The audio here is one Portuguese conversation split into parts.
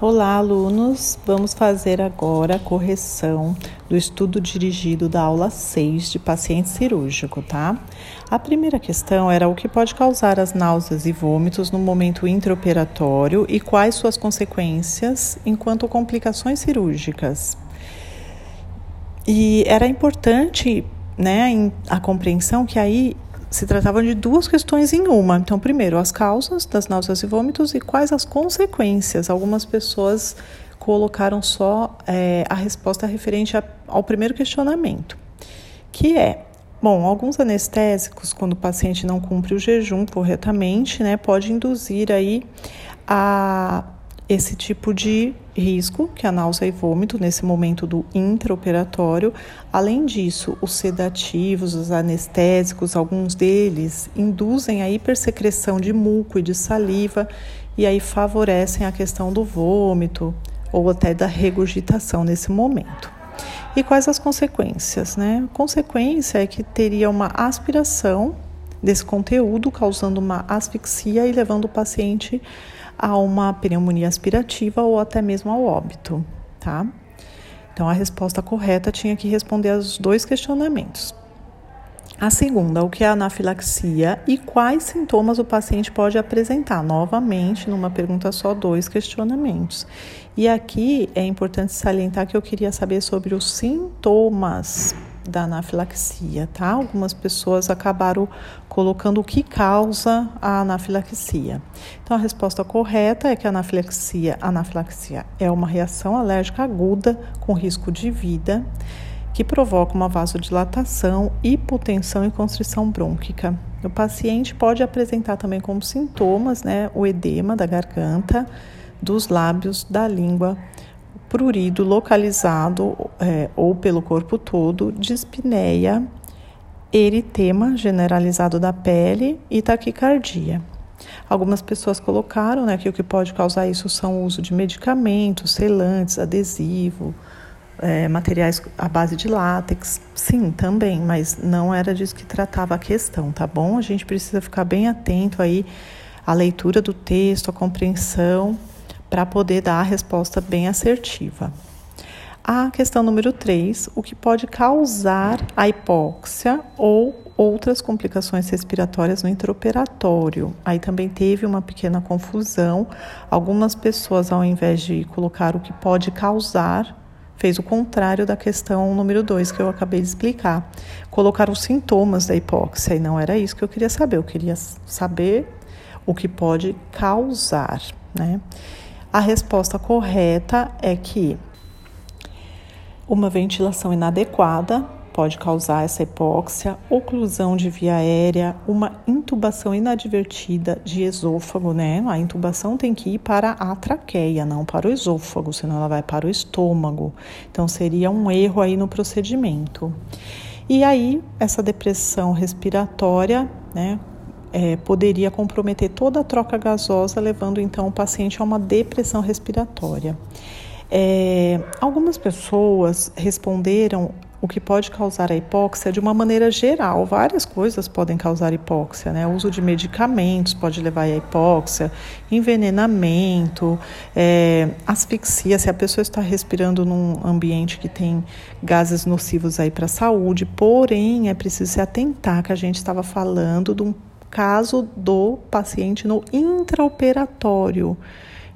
Olá, alunos! Vamos fazer agora a correção do estudo dirigido da aula 6 de paciente cirúrgico, tá? A primeira questão era o que pode causar as náuseas e vômitos no momento intraoperatório e quais suas consequências enquanto complicações cirúrgicas. E era importante, né, a compreensão que aí se tratava de duas questões em uma. Então, primeiro, as causas das náuseas e vômitos e quais as consequências. Algumas pessoas colocaram só é, a resposta referente a, ao primeiro questionamento, que é Bom, alguns anestésicos, quando o paciente não cumpre o jejum corretamente, né, pode induzir aí a esse tipo de risco, que é a náusea e vômito, nesse momento do intraoperatório. Além disso, os sedativos, os anestésicos, alguns deles induzem a hipersecreção de muco e de saliva e aí favorecem a questão do vômito ou até da regurgitação nesse momento. E quais as consequências? Né? A consequência é que teria uma aspiração desse conteúdo, causando uma asfixia e levando o paciente a uma pneumonia aspirativa ou até mesmo ao óbito, tá? Então a resposta correta tinha que responder aos dois questionamentos. A segunda, o que é anafilaxia e quais sintomas o paciente pode apresentar? Novamente, numa pergunta só, dois questionamentos. E aqui é importante salientar que eu queria saber sobre os sintomas da anafilaxia, tá? Algumas pessoas acabaram colocando o que causa a anafilaxia. Então a resposta correta é que a anafilaxia, anafilaxia é uma reação alérgica aguda com risco de vida que provoca uma vasodilatação, hipotensão e constrição brônquica. O paciente pode apresentar também como sintomas, né, o edema da garganta, dos lábios, da língua, prurido localizado é, ou pelo corpo todo, dispneia, eritema generalizado da pele e taquicardia. Algumas pessoas colocaram né, que o que pode causar isso são o uso de medicamentos, selantes, adesivo, é, materiais à base de látex. Sim, também, mas não era disso que tratava a questão, tá bom? A gente precisa ficar bem atento aí à leitura do texto, à compreensão para poder dar a resposta bem assertiva. A questão número 3, o que pode causar a hipóxia ou outras complicações respiratórias no intraoperatório. Aí também teve uma pequena confusão. Algumas pessoas, ao invés de colocar o que pode causar, fez o contrário da questão número 2 que eu acabei de explicar. Colocar os sintomas da hipóxia, e não era isso que eu queria saber. Eu queria saber o que pode causar, né? A resposta correta é que uma ventilação inadequada pode causar essa hipóxia, oclusão de via aérea, uma intubação inadvertida de esôfago, né? A intubação tem que ir para a traqueia, não para o esôfago, senão ela vai para o estômago. Então seria um erro aí no procedimento. E aí, essa depressão respiratória, né, é, poderia comprometer toda a troca gasosa, levando então o paciente a uma depressão respiratória. É, algumas pessoas responderam o que pode causar a hipóxia de uma maneira geral. Várias coisas podem causar hipóxia, né? O uso de medicamentos pode levar à hipóxia, envenenamento, é, asfixia, se a pessoa está respirando num ambiente que tem gases nocivos aí para a saúde. Porém, é preciso se atentar que a gente estava falando de um caso do paciente no intraoperatório.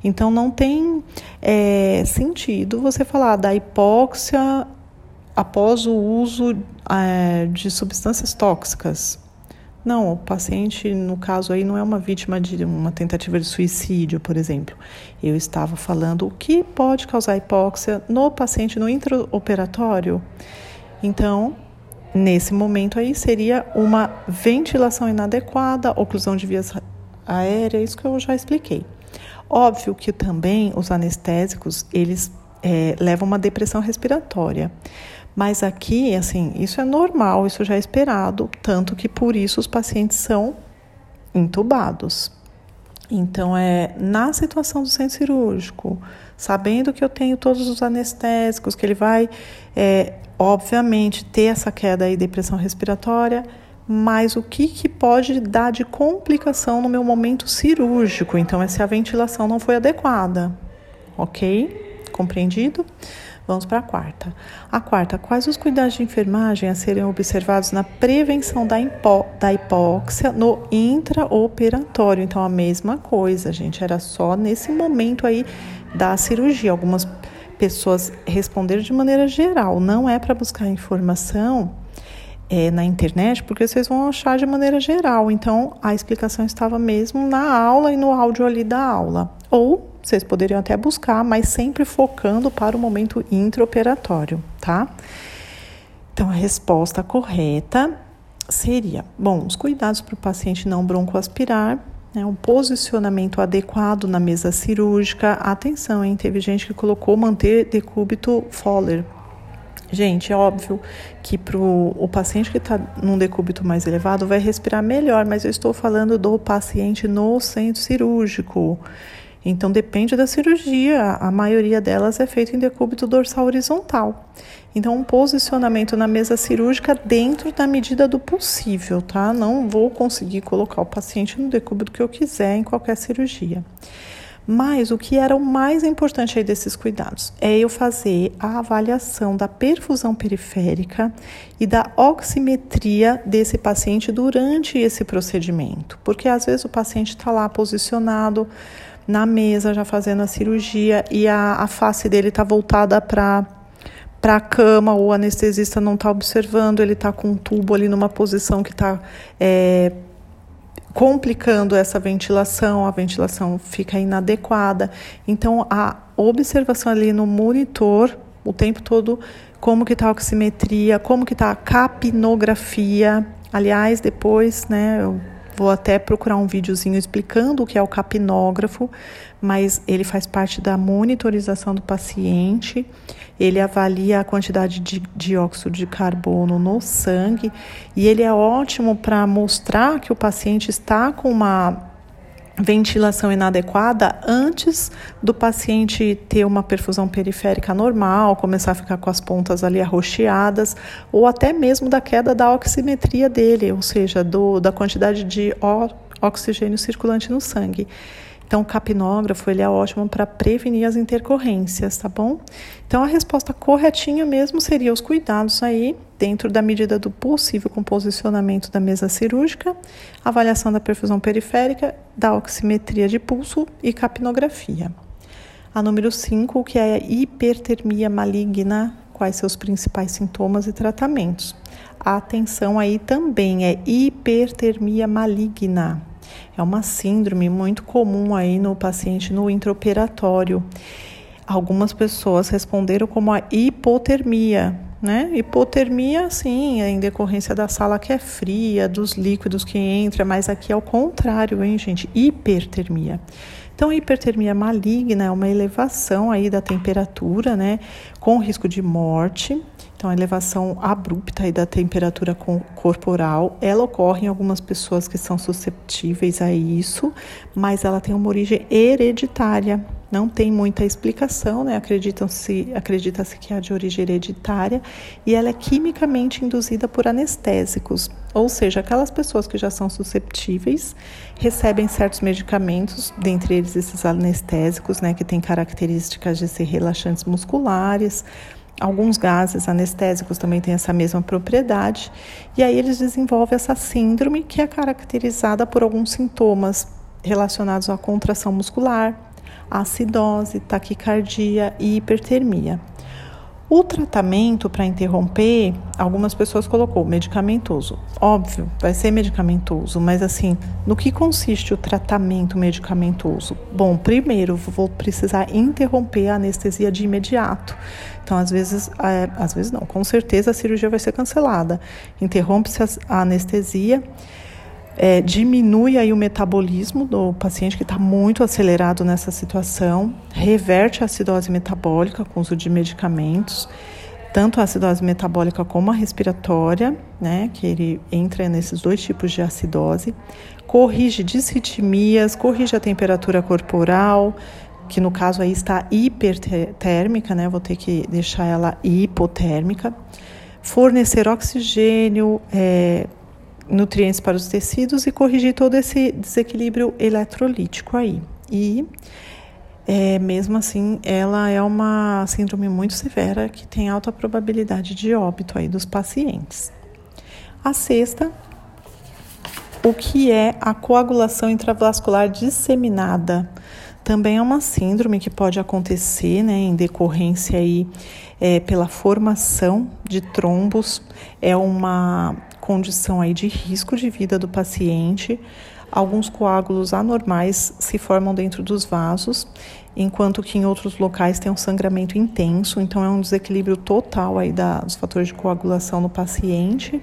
Então, não tem é, sentido você falar da hipóxia após o uso é, de substâncias tóxicas. Não, o paciente, no caso aí, não é uma vítima de uma tentativa de suicídio, por exemplo. Eu estava falando o que pode causar hipóxia no paciente no intraoperatório. Então, Nesse momento aí seria uma ventilação inadequada, oclusão de vias aéreas, isso que eu já expliquei. Óbvio que também os anestésicos, eles é, levam uma depressão respiratória. Mas aqui, assim, isso é normal, isso já é esperado, tanto que por isso os pacientes são intubados. Então, é na situação do centro cirúrgico, sabendo que eu tenho todos os anestésicos, que ele vai é, obviamente, ter essa queda aí, depressão respiratória, mas o que, que pode dar de complicação no meu momento cirúrgico? Então, é se a ventilação não foi adequada. ok? Compreendido? Vamos para a quarta. A quarta, quais os cuidados de enfermagem a serem observados na prevenção da, da hipóxia no intraoperatório? Então, a mesma coisa, gente, era só nesse momento aí da cirurgia. Algumas pessoas responderam de maneira geral, não é para buscar informação é, na internet, porque vocês vão achar de maneira geral. Então, a explicação estava mesmo na aula e no áudio ali da aula. Ou vocês poderiam até buscar, mas sempre focando para o momento intraoperatório, tá? Então, a resposta correta seria: bom, os cuidados para o paciente não broncoaspirar, né, um posicionamento adequado na mesa cirúrgica. Atenção, hein? Teve gente que colocou manter decúbito Fowler. Gente, é óbvio que para o paciente que está num decúbito mais elevado vai respirar melhor, mas eu estou falando do paciente no centro cirúrgico. Então depende da cirurgia, a maioria delas é feita em decúbito dorsal horizontal. Então um posicionamento na mesa cirúrgica dentro da medida do possível, tá? Não vou conseguir colocar o paciente no decúbito que eu quiser em qualquer cirurgia. Mas o que era o mais importante aí desses cuidados é eu fazer a avaliação da perfusão periférica e da oximetria desse paciente durante esse procedimento, porque às vezes o paciente está lá posicionado na mesa já fazendo a cirurgia e a, a face dele está voltada para para a cama, o anestesista não está observando, ele está com um tubo ali numa posição que está é, complicando essa ventilação, a ventilação fica inadequada. Então, a observação ali no monitor, o tempo todo, como que está a oximetria, como que está a capnografia. Aliás, depois, né, eu Vou até procurar um videozinho explicando o que é o capnógrafo, mas ele faz parte da monitorização do paciente. Ele avalia a quantidade de dióxido de carbono no sangue e ele é ótimo para mostrar que o paciente está com uma ventilação inadequada antes do paciente ter uma perfusão periférica normal, começar a ficar com as pontas ali arroxeadas, ou até mesmo da queda da oximetria dele, ou seja, do, da quantidade de oxigênio circulante no sangue. Então, o capnógrafo ele é ótimo para prevenir as intercorrências, tá bom? Então, a resposta corretinha mesmo seria os cuidados aí, dentro da medida do possível, com posicionamento da mesa cirúrgica, avaliação da perfusão periférica, da oximetria de pulso e capnografia. A número 5, que é a hipertermia maligna, quais seus principais sintomas e tratamentos. A atenção aí também é hipertermia maligna. É uma síndrome muito comum aí no paciente no intraoperatório. Algumas pessoas responderam como a hipotermia, né? Hipotermia, sim, é em decorrência da sala que é fria, dos líquidos que entram, mas aqui é o contrário, hein, gente? Hipertermia. Então, a hipertermia maligna é uma elevação aí da temperatura, né, com risco de morte. Então, a elevação abrupta aí da temperatura corporal, ela ocorre em algumas pessoas que são susceptíveis a isso, mas ela tem uma origem hereditária. Não tem muita explicação, né? Acreditam-se, acredita-se que é de origem hereditária e ela é quimicamente induzida por anestésicos, ou seja, aquelas pessoas que já são susceptíveis recebem certos medicamentos, dentre eles esses anestésicos, né, que têm características de ser relaxantes musculares, Alguns gases anestésicos também têm essa mesma propriedade, e aí eles desenvolvem essa síndrome que é caracterizada por alguns sintomas relacionados à contração muscular, acidose, taquicardia e hipertermia. O tratamento para interromper, algumas pessoas colocou medicamentoso. Óbvio, vai ser medicamentoso, mas assim, no que consiste o tratamento medicamentoso? Bom, primeiro vou precisar interromper a anestesia de imediato. Então, às vezes, é, às vezes não, com certeza a cirurgia vai ser cancelada. Interrompe-se a anestesia é, diminui aí o metabolismo do paciente que está muito acelerado nessa situação, reverte a acidose metabólica com uso de medicamentos, tanto a acidose metabólica como a respiratória, né, que ele entra nesses dois tipos de acidose, corrige disritmias, corrige a temperatura corporal, que no caso aí está hipertérmica, né, vou ter que deixar ela hipotérmica, fornecer oxigênio, é, nutrientes para os tecidos e corrigir todo esse desequilíbrio eletrolítico aí. E é, mesmo assim, ela é uma síndrome muito severa que tem alta probabilidade de óbito aí dos pacientes. A sexta, o que é a coagulação intravascular disseminada? Também é uma síndrome que pode acontecer né, em decorrência aí, é, pela formação de trombos, é uma condição aí de risco de vida do paciente. Alguns coágulos anormais se formam dentro dos vasos, enquanto que em outros locais tem um sangramento intenso, então é um desequilíbrio total aí da, dos fatores de coagulação no paciente.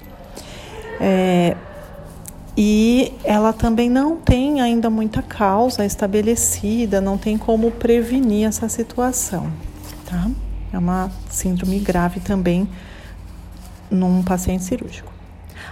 É, e ela também não tem ainda muita causa estabelecida, não tem como prevenir essa situação, tá? É uma síndrome grave também num paciente cirúrgico.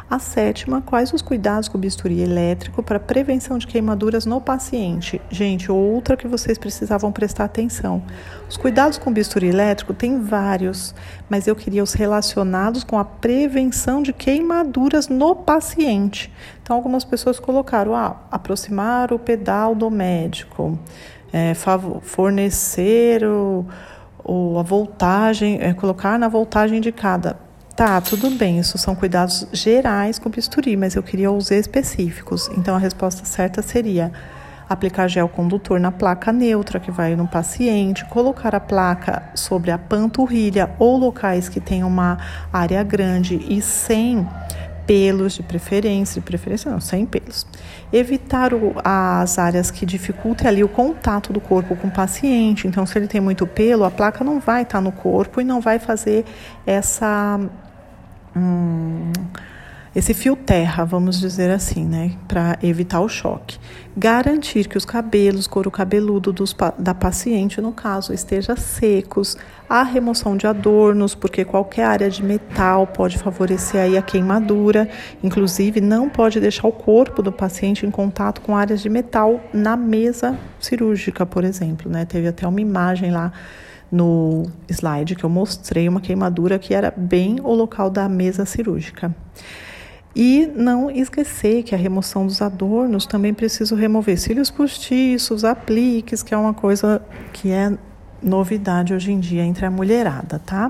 A sétima, quais os cuidados com o bisturi elétrico para prevenção de queimaduras no paciente? Gente, outra que vocês precisavam prestar atenção. Os cuidados com o bisturi elétrico tem vários, mas eu queria os relacionados com a prevenção de queimaduras no paciente. Então, algumas pessoas colocaram, ah, aproximar o pedal do médico, é, fornecer o, o, a voltagem, é, colocar na voltagem indicada Tá, tudo bem, isso são cuidados gerais com bisturi, mas eu queria os específicos. Então a resposta certa seria aplicar gel condutor na placa neutra que vai no paciente, colocar a placa sobre a panturrilha ou locais que tenham uma área grande e sem pelos de preferência, de preferência não, sem pelos. Evitar o, as áreas que dificultem ali o contato do corpo com o paciente. Então, se ele tem muito pelo, a placa não vai estar no corpo e não vai fazer essa Hum, esse fio terra, vamos dizer assim, né, para evitar o choque. Garantir que os cabelos, couro cabeludo dos, da paciente, no caso, esteja secos. A remoção de adornos, porque qualquer área de metal pode favorecer aí a queimadura. Inclusive, não pode deixar o corpo do paciente em contato com áreas de metal na mesa cirúrgica, por exemplo, né? Teve até uma imagem lá no slide que eu mostrei uma queimadura que era bem o local da mesa cirúrgica. E não esquecer que a remoção dos adornos também preciso remover cílios postiços, apliques, que é uma coisa que é novidade hoje em dia entre a mulherada, tá?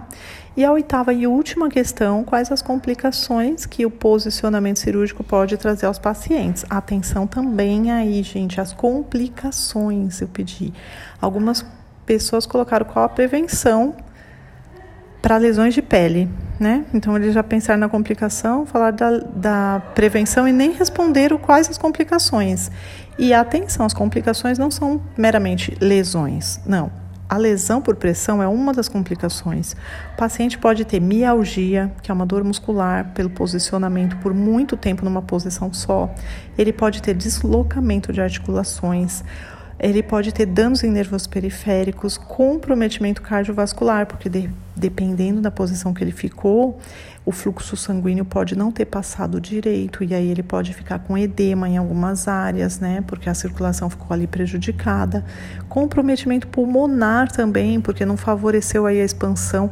E a oitava e última questão: quais as complicações que o posicionamento cirúrgico pode trazer aos pacientes? Atenção também aí, gente, as complicações, eu pedi. Algumas pessoas colocaram qual a prevenção para lesões de pele, né? Então eles já pensaram na complicação, falaram da, da prevenção e nem responderam quais as complicações. E atenção, as complicações não são meramente lesões, não. A lesão por pressão é uma das complicações. O paciente pode ter mialgia, que é uma dor muscular pelo posicionamento por muito tempo numa posição só. Ele pode ter deslocamento de articulações ele pode ter danos em nervos periféricos, comprometimento cardiovascular, porque de, dependendo da posição que ele ficou, o fluxo sanguíneo pode não ter passado direito e aí ele pode ficar com edema em algumas áreas, né? Porque a circulação ficou ali prejudicada. Comprometimento pulmonar também, porque não favoreceu aí a expansão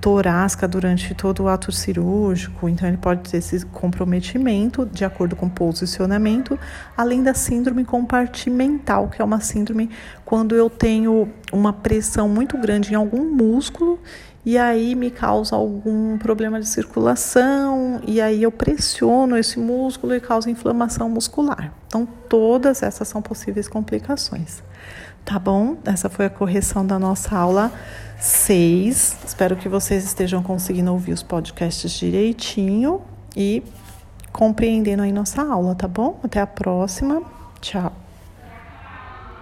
torácica durante todo o ato cirúrgico. Então ele pode ter esse comprometimento de acordo com o posicionamento, além da síndrome compartimental, que é uma síndrome quando eu tenho uma pressão muito grande em algum músculo e aí me causa algum problema de circulação, e aí eu pressiono esse músculo e causa inflamação muscular. Então, todas essas são possíveis complicações. Tá bom? Essa foi a correção da nossa aula 6. Espero que vocês estejam conseguindo ouvir os podcasts direitinho e compreendendo aí nossa aula, tá bom? Até a próxima. Tchau.